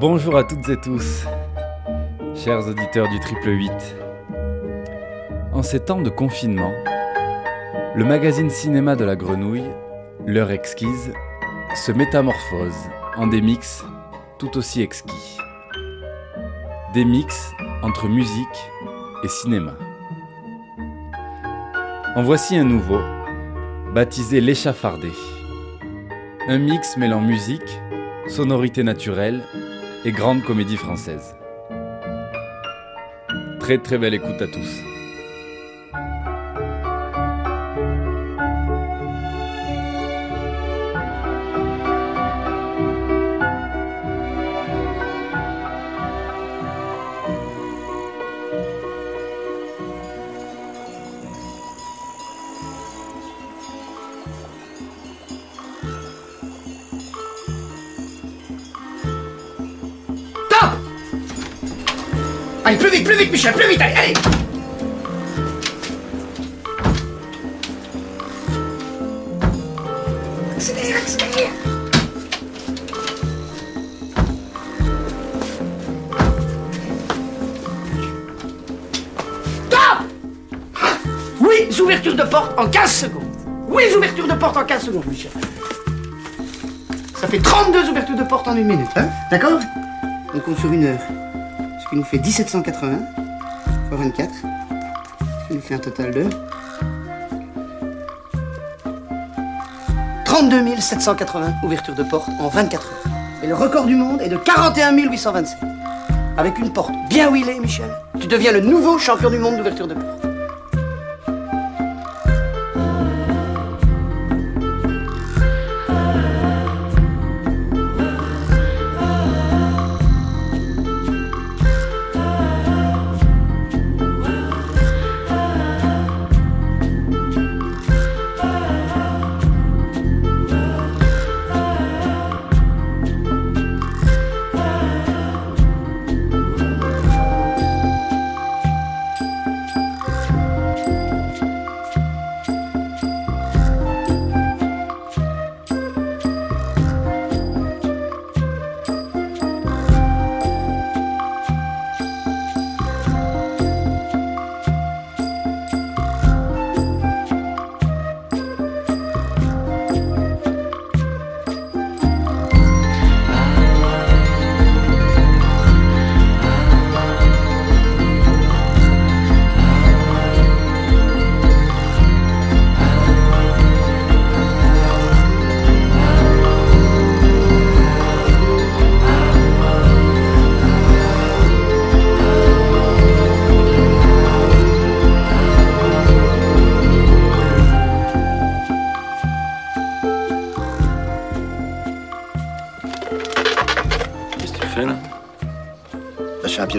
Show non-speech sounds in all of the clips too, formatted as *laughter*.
Bonjour à toutes et tous, chers auditeurs du Triple 8. En ces temps de confinement, le magazine cinéma de la grenouille, L'heure exquise, se métamorphose en des mix tout aussi exquis. Des mix entre musique et cinéma. En voici un nouveau, baptisé L'échaffardé. Un mix mêlant musique, sonorité naturelle et grande comédie française. Très très belle écoute à tous. Allez, plus vite, plus vite, Michel, plus vite, allez, allez Accélère, accélère Top Oui, ouverture de porte en 15 secondes. Oui, ouverture de porte en 15 secondes, Michel. Ça fait 32 ouvertures de porte en une minute, hein D'accord? On compte sur une heure. Qui nous fait 1780 fois 24. Ce qui nous fait un total de 32 780 ouvertures de porte en 24 heures. Et le record du monde est de 41 827. Avec une porte bien huilée, Michel, tu deviens le nouveau champion du monde d'ouverture de porte.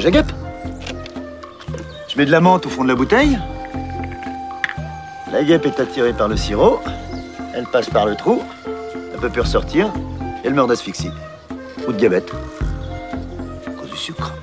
Je mets de la menthe au fond de la bouteille. La guêpe est attirée par le sirop. Elle passe par le trou. Elle peut plus ressortir. Elle meurt d'asphyxie. Ou de diabète. À cause du sucre.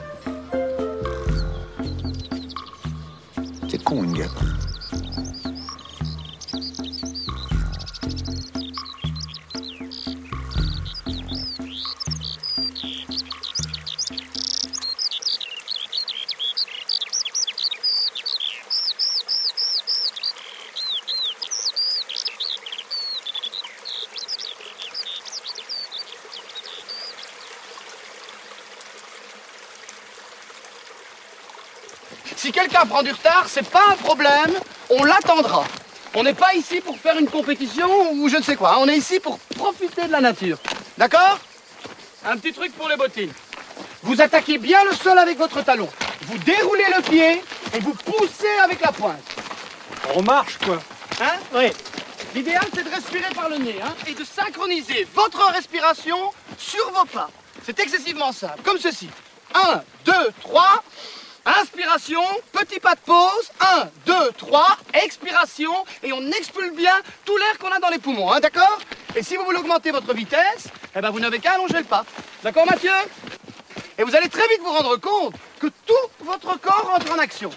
Si quelqu'un prend du retard, c'est pas un problème, on l'attendra. On n'est pas ici pour faire une compétition ou je ne sais quoi, hein. on est ici pour profiter de la nature. D'accord? Un petit truc pour les bottines. Vous attaquez bien le sol avec votre talon. Vous déroulez le pied et vous poussez avec la pointe. On marche quoi Hein? Oui. L'idéal, c'est de respirer par le nez hein, et de synchroniser votre respiration sur vos pas. C'est excessivement simple, comme ceci. 1, 2, 3. Inspiration, petit pas de pause. 1, 2, 3. Expiration. Et on expulse bien tout l'air qu'on a dans les poumons, hein, d'accord? Et si vous voulez augmenter votre vitesse, eh ben vous n'avez qu'à allonger le pas. D'accord, Mathieu? Et vous allez très vite vous rendre compte que tout votre corps entre en action.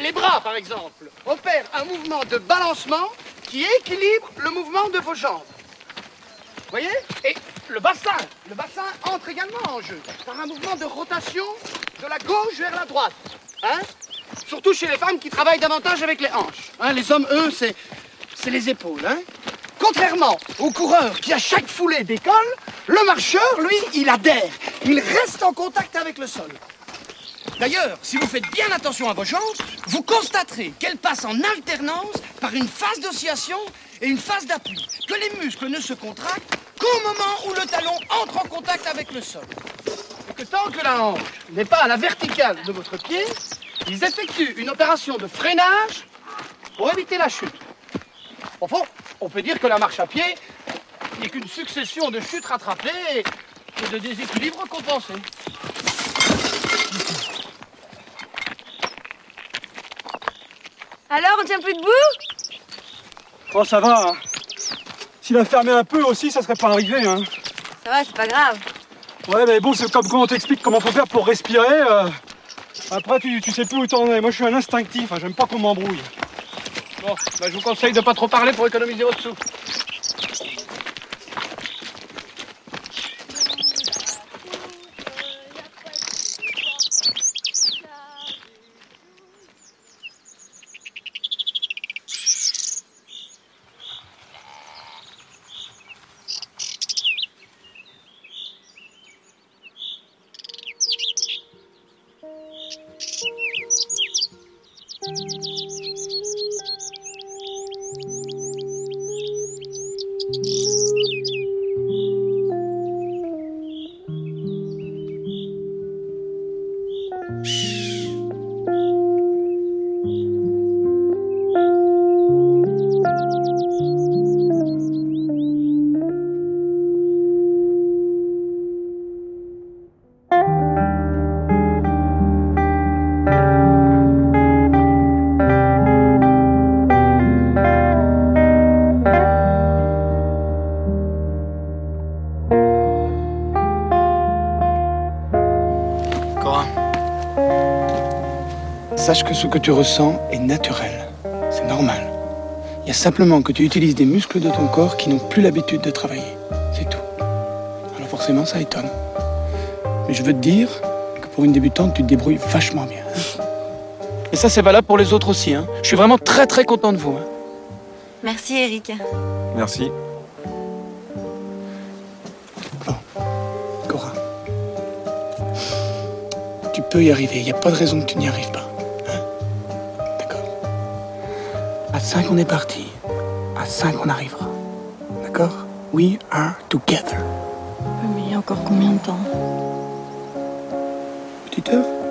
Les bras, par exemple, opèrent un mouvement de balancement qui équilibre le mouvement de vos jambes. Voyez Et le bassin, le bassin entre également en jeu par un mouvement de rotation de la gauche vers la droite. Hein Surtout chez les femmes qui travaillent davantage avec les hanches. Hein, les hommes, eux, c'est, c'est les épaules. Hein Contrairement au coureur qui à chaque foulée décolle, le marcheur, lui, il adhère. Il reste en contact avec le sol. D'ailleurs, si vous faites bien attention à vos jambes, vous constaterez qu'elles passent en alternance par une phase d'oscillation et une phase d'appui. Que les muscles ne se contractent qu'au moment où le talon entre en contact avec le sol. Et que tant que la hanche n'est pas à la verticale de votre pied, ils effectuent une opération de freinage pour éviter la chute. Au fond, on peut dire que la marche à pied n'est qu'une succession de chutes rattrapées et de déséquilibres compensés. Alors, on tient plus debout? Oh, ça va. Hein. S'il a fermé un peu aussi, ça serait pas arrivé. Hein. Ça va, c'est pas grave. Ouais, mais bon, c'est comme quand on t'explique comment faut faire pour respirer. euh, Après, tu, tu sais plus où t'en es. Moi, je suis un instinctif. hein, J'aime pas qu'on m'embrouille. Bon, bah, je vous conseille de pas trop parler pour économiser votre sou. Sache que ce que tu ressens est naturel. C'est normal. Il y a simplement que tu utilises des muscles de ton corps qui n'ont plus l'habitude de travailler. C'est tout. Alors forcément, ça étonne. Mais je veux te dire que pour une débutante, tu te débrouilles vachement bien. hein. Et ça, c'est valable pour les autres aussi. hein. Je suis vraiment très très content de vous. hein. Merci, Eric. Merci. Cora. Tu peux y arriver. Il n'y a pas de raison que tu n'y arrives pas. 5, on est parti. À 5, on arrivera. D'accord? We are together. Mais il y a encore combien de temps? Petite heure?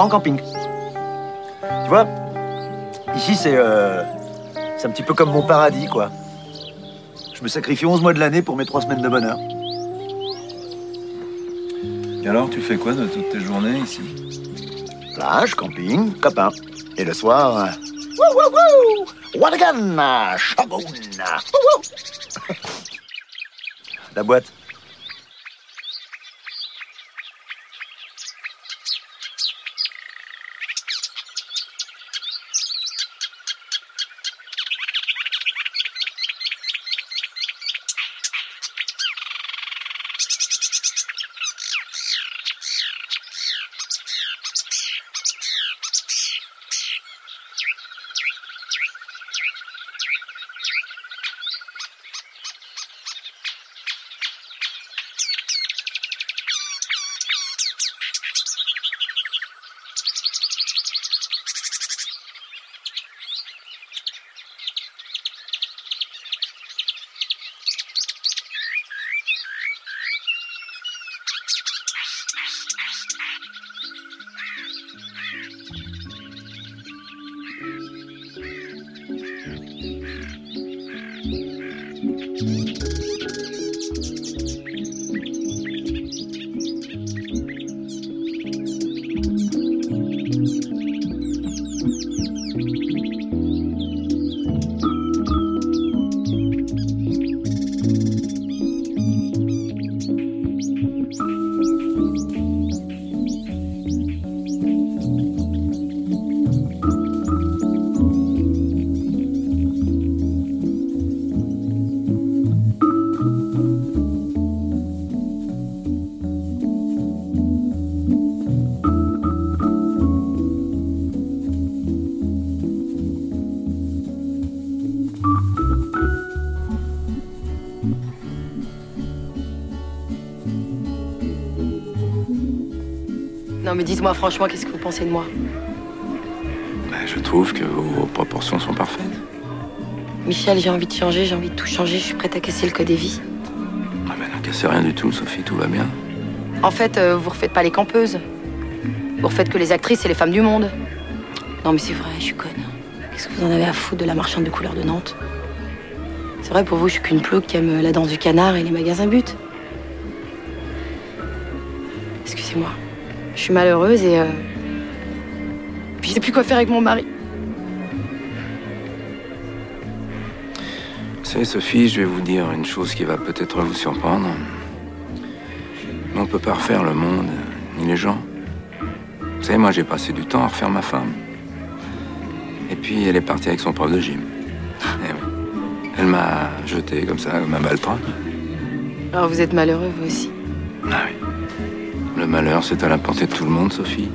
En camping. Tu vois, ici c'est euh, c'est un petit peu comme mon paradis quoi. Je me sacrifie 11 mois de l'année pour mes trois semaines de bonheur. Et alors, tu fais quoi de toutes tes journées ici? Plage, camping, copains. Et le soir... euh, Wouh, wouh, wouh Wadagan wouh. *laughs* La boîte. you Non mais dites-moi franchement, qu'est-ce que vous pensez de moi Ben, Je trouve que vos proportions sont parfaites. Michel, j'ai envie de changer, j'ai envie de tout changer, je suis prête à casser le code des vies. Ah ben, ne cassez rien du tout, Sophie, tout va bien. En fait, euh, vous refaites pas les campeuses. Vous refaites que les actrices et les femmes du monde. Non mais c'est vrai, je suis conne. Qu'est-ce que vous en avez à foutre de la marchande de couleur de Nantes? C'est vrai, pour vous, je suis qu'une plouc qui aime la danse du canard et les magasins but. Excusez-moi. Je suis malheureuse et... Euh... Puis je sais plus quoi faire avec mon mari. Vous savez, Sophie, je vais vous dire une chose qui va peut-être vous surprendre. Mais on peut pas refaire le monde, ni les gens. Vous savez, moi, j'ai passé du temps à refaire ma femme. Et puis, elle est partie avec son prof de gym. Eh oui. Elle m'a jeté comme ça, comme un baltron. Alors vous êtes malheureux, vous aussi. Ah oui. Malheur, c'est à la portée de tout le monde, Sophie.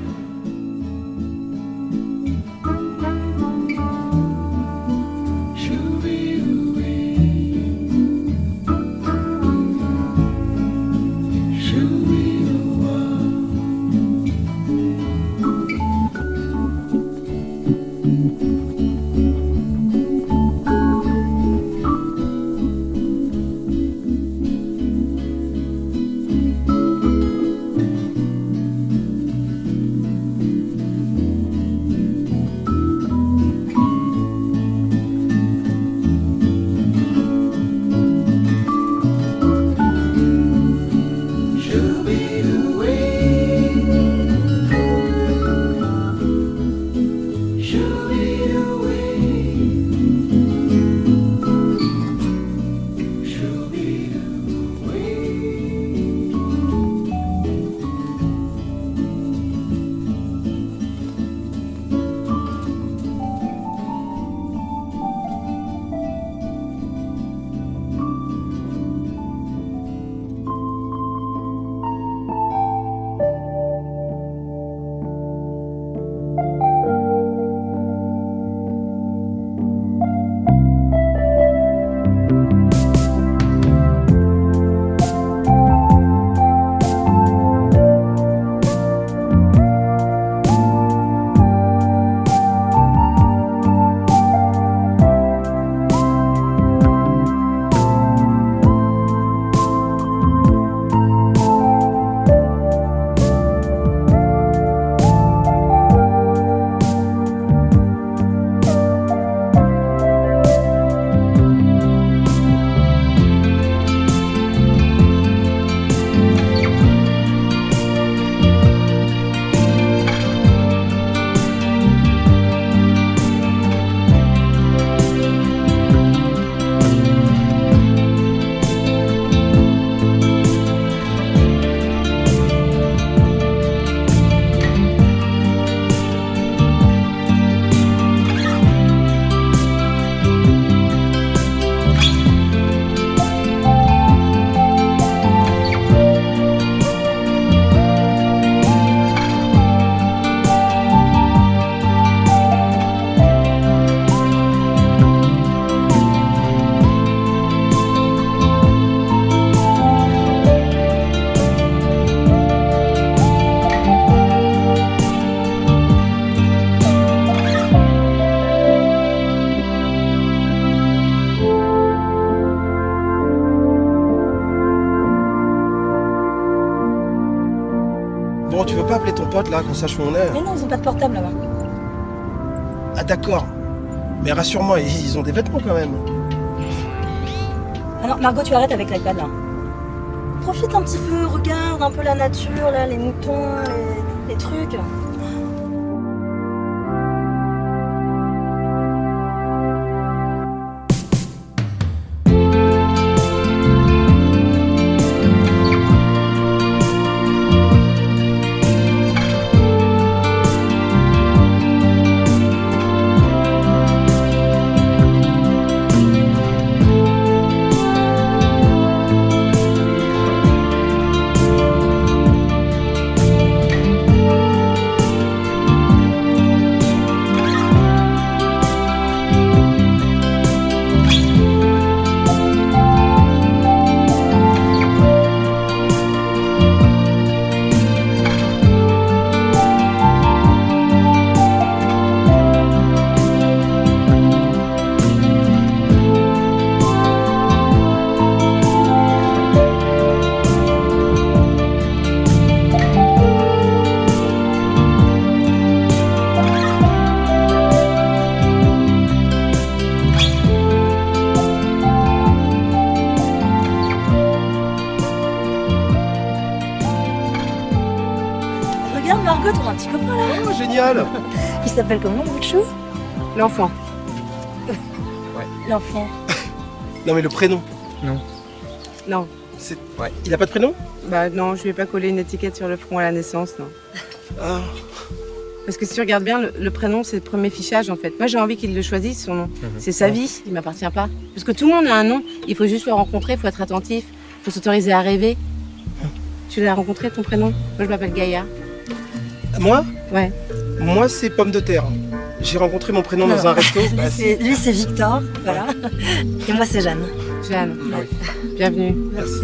Peux pas appeler ton pote là qu'on sache où on est Mais non, ils ont pas de portable là-bas. Ah d'accord. Mais rassure-moi, ils ils ont des vêtements quand même. Ah non, Margot, tu arrêtes avec l'iPad là. Profite un petit peu, regarde un peu la nature, là, les moutons, les, les trucs. S'appelle comment, Bouchou? L'enfant. *laughs* L'enfant. Non mais le prénom. Non. C'est. Ouais. Il a pas de prénom? Bah non, je vais pas coller une étiquette sur le front à la naissance, non. Ah. Parce que si tu regardes bien, le, le prénom, c'est le premier fichage en fait. Moi, j'ai envie qu'il le choisisse, son nom. C'est sa vie, il m'appartient pas. Parce que tout le monde a un nom, il faut juste le rencontrer, il faut être attentif, il faut s'autoriser à rêver. Tu l'as rencontré, ton prénom? Moi, je m'appelle Gaïa. Moi? Ouais. Moi c'est pomme de terre. J'ai rencontré mon prénom dans un resto. *laughs* Lui, Bah, c'est- Lui, c'est Victor, voilà. Et moi, c'est Jeanne. Jeanne, bienvenue. Merci.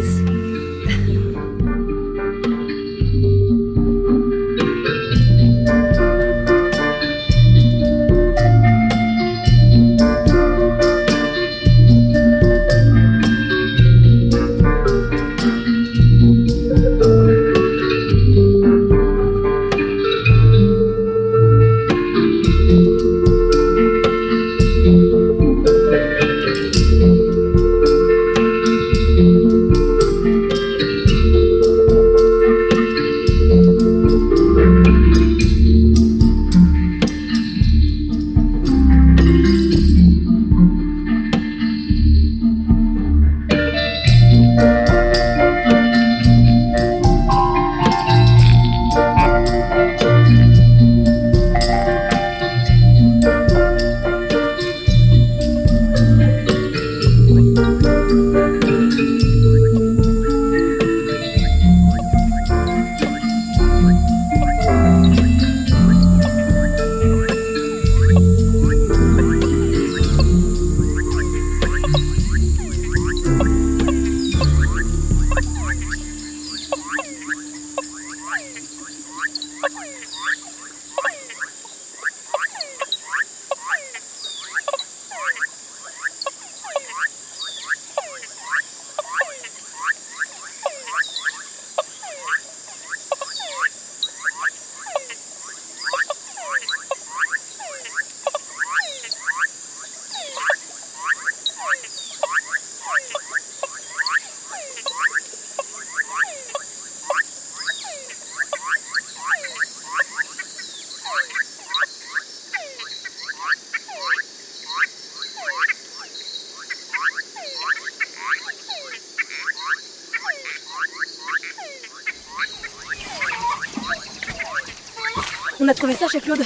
On a trouvé ça chez Claude.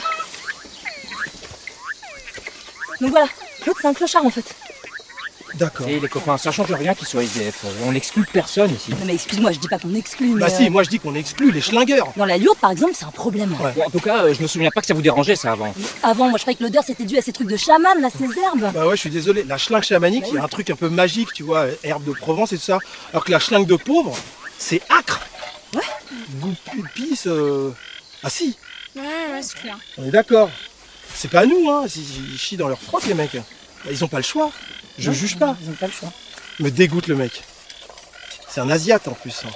Donc voilà, Claude, c'est un clochard en fait. D'accord. Et les copains, ça change rien qu'ils soient SDF. On n'exclut personne ici. Non mais excuse-moi, je dis pas qu'on exclut, mais... Bah si, moi je dis qu'on exclut les schlingueurs. Dans la Lyourde, par exemple, c'est un problème. Bon, en tout cas, euh, je me souviens pas que ça vous dérangeait ça avant. Avant, moi je croyais que l'odeur c'était dû à ces trucs de chaman, là, ces herbes. Bah ouais, je suis désolé. La schlingue chamanique, il y a un truc un peu magique, tu vois, herbe de Provence et tout ça. Alors que la schlingue de pauvre, c'est acre. Ouais. Goût de pisse. euh, Ah si, On est d'accord. C'est pas à nous, hein. Ils chient dans leur frotte, les mecs. Ils ont pas le choix. Je juge pas. Ils ont pas le choix. Me dégoûte le mec. C'est un asiate en plus. hein.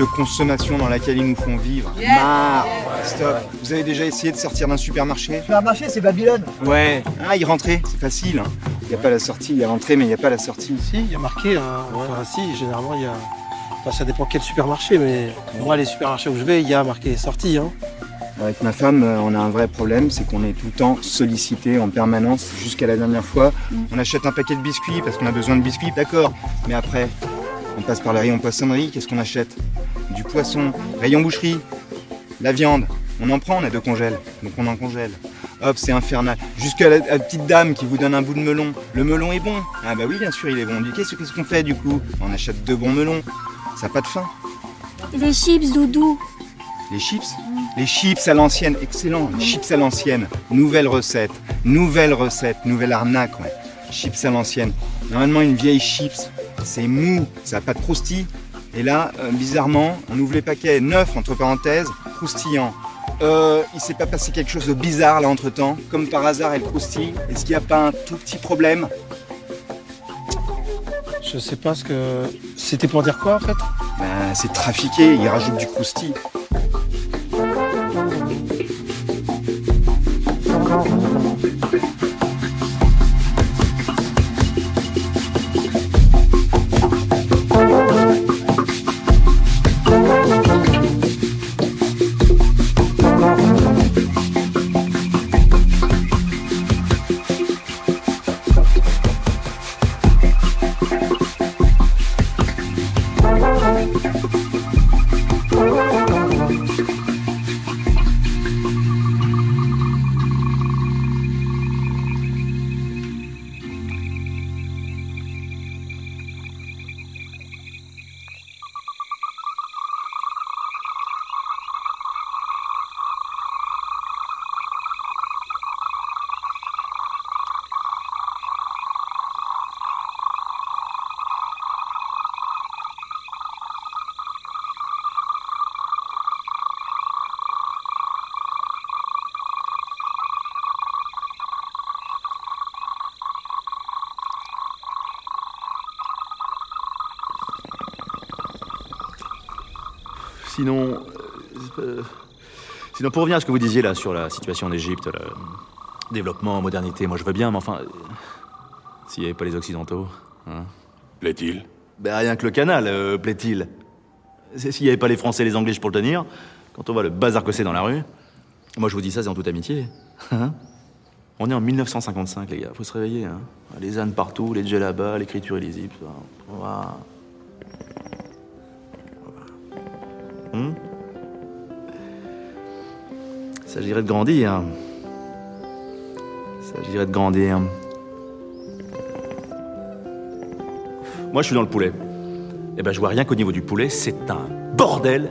De consommation dans laquelle ils nous font vivre. Yeah. Marre Stop Vous avez déjà essayé de sortir d'un supermarché? Supermarché, c'est Babylone. Ouais. Ah, y rentrer, c'est facile. Il n'y a pas la sortie, il y a l'entrée, mais il n'y a pas la sortie. Si, il y a marqué. Hein. Enfin, si, généralement, il y a. Enfin, ça dépend quel supermarché, mais moi, les supermarchés où je vais, il y a marqué sortie. Hein. Avec ma femme, euh, on a un vrai problème, c'est qu'on est tout le temps sollicité en permanence. Jusqu'à la dernière fois, on achète un paquet de biscuits parce qu'on a besoin de biscuits, d'accord. Mais après, on passe par les rayons poissonnerie, qu'est-ce qu'on achète? Du poisson, rayon boucherie, la viande. On en prend, on a deux congèles, donc on en congèle. Hop, c'est infernal. Jusqu'à la, la petite dame qui vous donne un bout de melon. Le melon est bon. Ah bah oui, bien sûr, il est bon. Qu'est-ce qu'on fait du coup? On achète deux bons melons. Ça n'a pas de fin. Les chips, Doudou. Les chips? Les chips à l'ancienne, excellent. Les chips à l'ancienne. Nouvelle recette. Nouvelle recette. Nouvelle arnaque, ouais. Chips à l'ancienne. Normalement, une vieille chips, c'est mou, ça n'a pas de croustille. Et là, euh, bizarrement, on ouvre les paquets neufs, entre parenthèses, croustillant. Euh, il s'est pas passé quelque chose de bizarre là entre temps Comme par hasard, elle croustille. Est-ce qu'il n'y a pas un tout petit problème? Je sais pas ce que. C'était pour dire quoi en fait? Ben, c'est trafiqué, il rajoute du croustille. Sinon, euh, sinon, pour revenir à ce que vous disiez là sur la situation en Égypte, le développement, modernité, moi je veux bien, mais enfin, euh, s'il n'y avait pas les Occidentaux, hein Plaît-il? Ben rien que le canal, euh, plaît-il? S'il n'y avait pas les Français et les Anglais pour le tenir, quand on voit le bazar que c'est dans la rue, moi je vous dis ça, c'est en toute amitié. Hein on est en 1955, les gars, faut se réveiller. Hein. Les ânes partout, les djellabas, l'écriture illisible. Voilà. Hmm S'agirait de grandir. S'agirait de grandir. Moi, je suis dans le poulet. Eh ben, je vois rien qu'au niveau du poulet, c'est un bordel.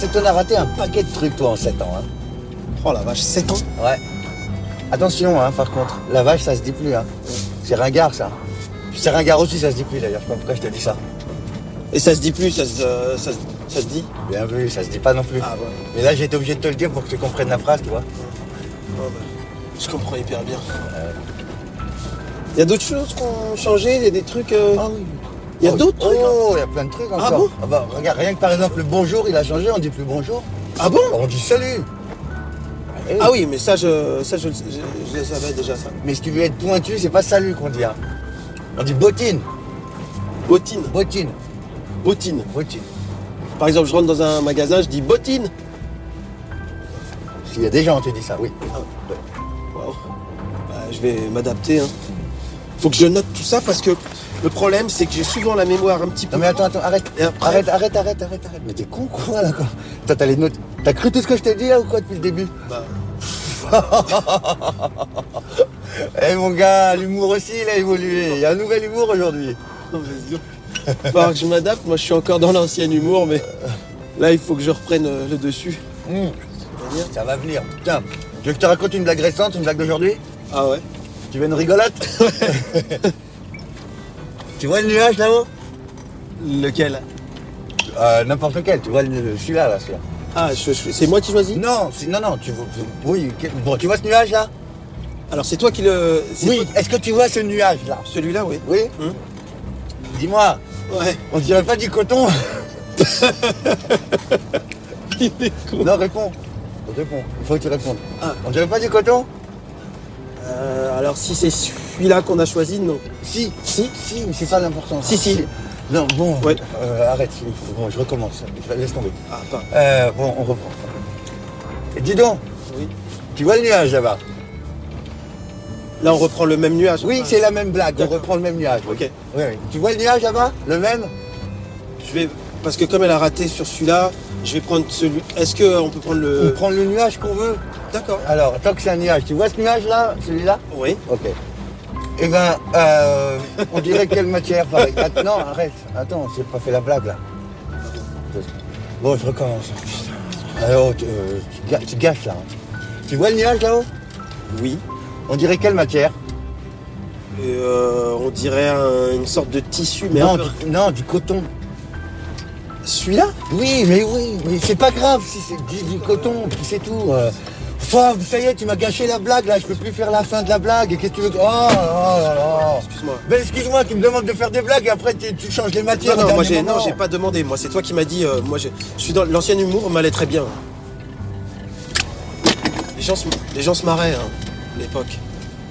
C'est que t'en as raté un paquet de trucs, toi, en 7 ans. Hein. Oh la vache, 7 ans? Ouais. Attention, hein, par contre, la vache, ça se dit plus. Hein. C'est ringard, ça. C'est ringard aussi, ça se dit plus, d'ailleurs. Je sais pas pourquoi je te dis ça. Et ça se dit plus, ça se, euh, ça, se- ça se dit? Bien vu, ça se dit pas non plus. Ah ouais. Mais là, j'ai été obligé de te le dire pour que tu comprennes la phrase, tu vois. Oh, bah, je comprends hyper bien. Il y a d'autres choses qui ont changé, il y a des trucs. euh, Ah oui. Il y a Oh, d'autres trucs. hein. Oh, il y a plein de trucs encore. Ah bon bah, regarde, rien que par exemple, le bonjour, il a changé, on dit plus bonjour. Ah bon On dit salut. Ah oui, mais ça, je, ça je, savais déjà, ça. Mais si tu veux être pointu, c'est pas salut qu'on dit. hein. On dit bottine. Bottine. Bottine. Bottine. Bottine. Par exemple, je rentre dans un magasin, je dis bottine. S'il y a des gens, on te dit ça, oui. Waouh. Bah, je vais m'adapter. Hein. Faut que je note tout ça parce que le problème, c'est que j'ai souvent la mémoire un petit peu. Non mais attends, attends, arrête. Après- Arrête, arrête, arrête, arrête, arrête. Mais t'es con quoi là quoi t'as les notes. T'as cru tout ce que je t'ai dit là ou quoi depuis le début Bah. *laughs* Eh mon gars, l'humour aussi il a évolué. Il y a un nouvel humour aujourd'hui. Que je m'adapte. Moi, je suis encore dans l'ancien humour, mais là, il faut que je reprenne euh, le dessus. Hum, Ça va venir. Tiens, tu veux que je te raconte une blague récente, une blague d'aujourd'hui Ah ouais Tu veux une rigolote *laughs* Tu vois le nuage là-haut? Lequel? Euh, N'importe lequel, tu vois le- celui-là là, celui-là. Ah, je- je- c'est moi qui choisis? Non, c'est- non, non, tu vois. Oui, que- bon, tu vois ce nuage là? Alors, c'est toi qui le. c'est Oui, toi- est-ce que tu vois ce nuage là? Celui-là, oui. Oui? Hum. Dis-moi, Ouais. on dirait pas du coton *laughs* Il est con. Non, réponds. Réponds, il faut que tu répondes. Ah. On dirait pas du coton? Euh, alors, si c'est celui-là qu'on a choisi, non. Si, Si si, mais c'est pas l'important. Si, si. Non, bon, Ouais. euh, arrête, bon, je recommence. Laisse tomber. Ah, pas. Euh, bon, on reprend. Et dis donc, Oui. tu vois le nuage là-bas? Là, on reprend le même nuage. Oui, c'est la même blague, on reprend le même nuage. oui. Ok. Oui, oui. Tu vois le nuage là-bas? Le même? Je vais. Parce que comme elle a raté sur celui-là, je vais prendre celui. Est-ce qu'on peut prendre On le. prend le nuage qu'on veut? D'accord. Alors, tant que c'est un nuage, tu vois ce nuage là Celui-là Oui. Ok. Eh ben, euh, on dirait quelle matière pareil. Non, arrête. Attends, j'ai pas fait la blague là. Bon, je recommence. Alors, tu, euh, tu ga- tu gâches là. hein. Tu vois le nuage là-haut? Oui. On dirait quelle matière? Et, euh, on dirait un- une sorte de tissu, mais non, un peu- du, non, du coton. Celui-là? Oui, mais oui, mais c'est pas grave si c'est du, du coton, puis c'est tout. euh. Enfin, ça y est, tu m'as gâché la blague là, je peux plus faire la fin de la blague. Et qu'est-ce que tu veux Oh là là là Excuse-moi. Ben excuse-moi, tu me demandes de faire des blagues et après tu, tu changes les matières. Non, non, moi j'ai, non, moment. j'ai pas demandé. Moi, c'est toi qui m'as dit. euh, moi, je suis dans l'ancien humour, m'allait très bien. Les gens, se, les gens se marraient hein, à l'époque,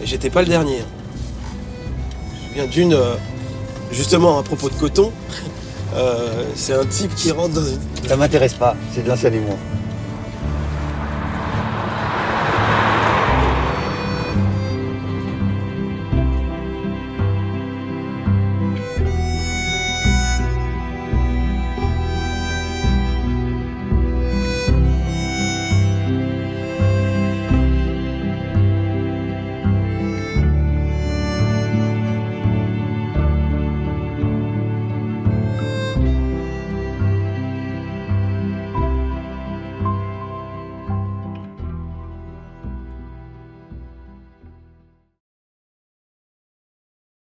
et j'étais pas le dernier. Je me souviens d'une, euh, justement à propos de coton. *laughs* euh, c'est un type qui rentre dans une. Ça m'intéresse pas, c'est de l'ancien humour.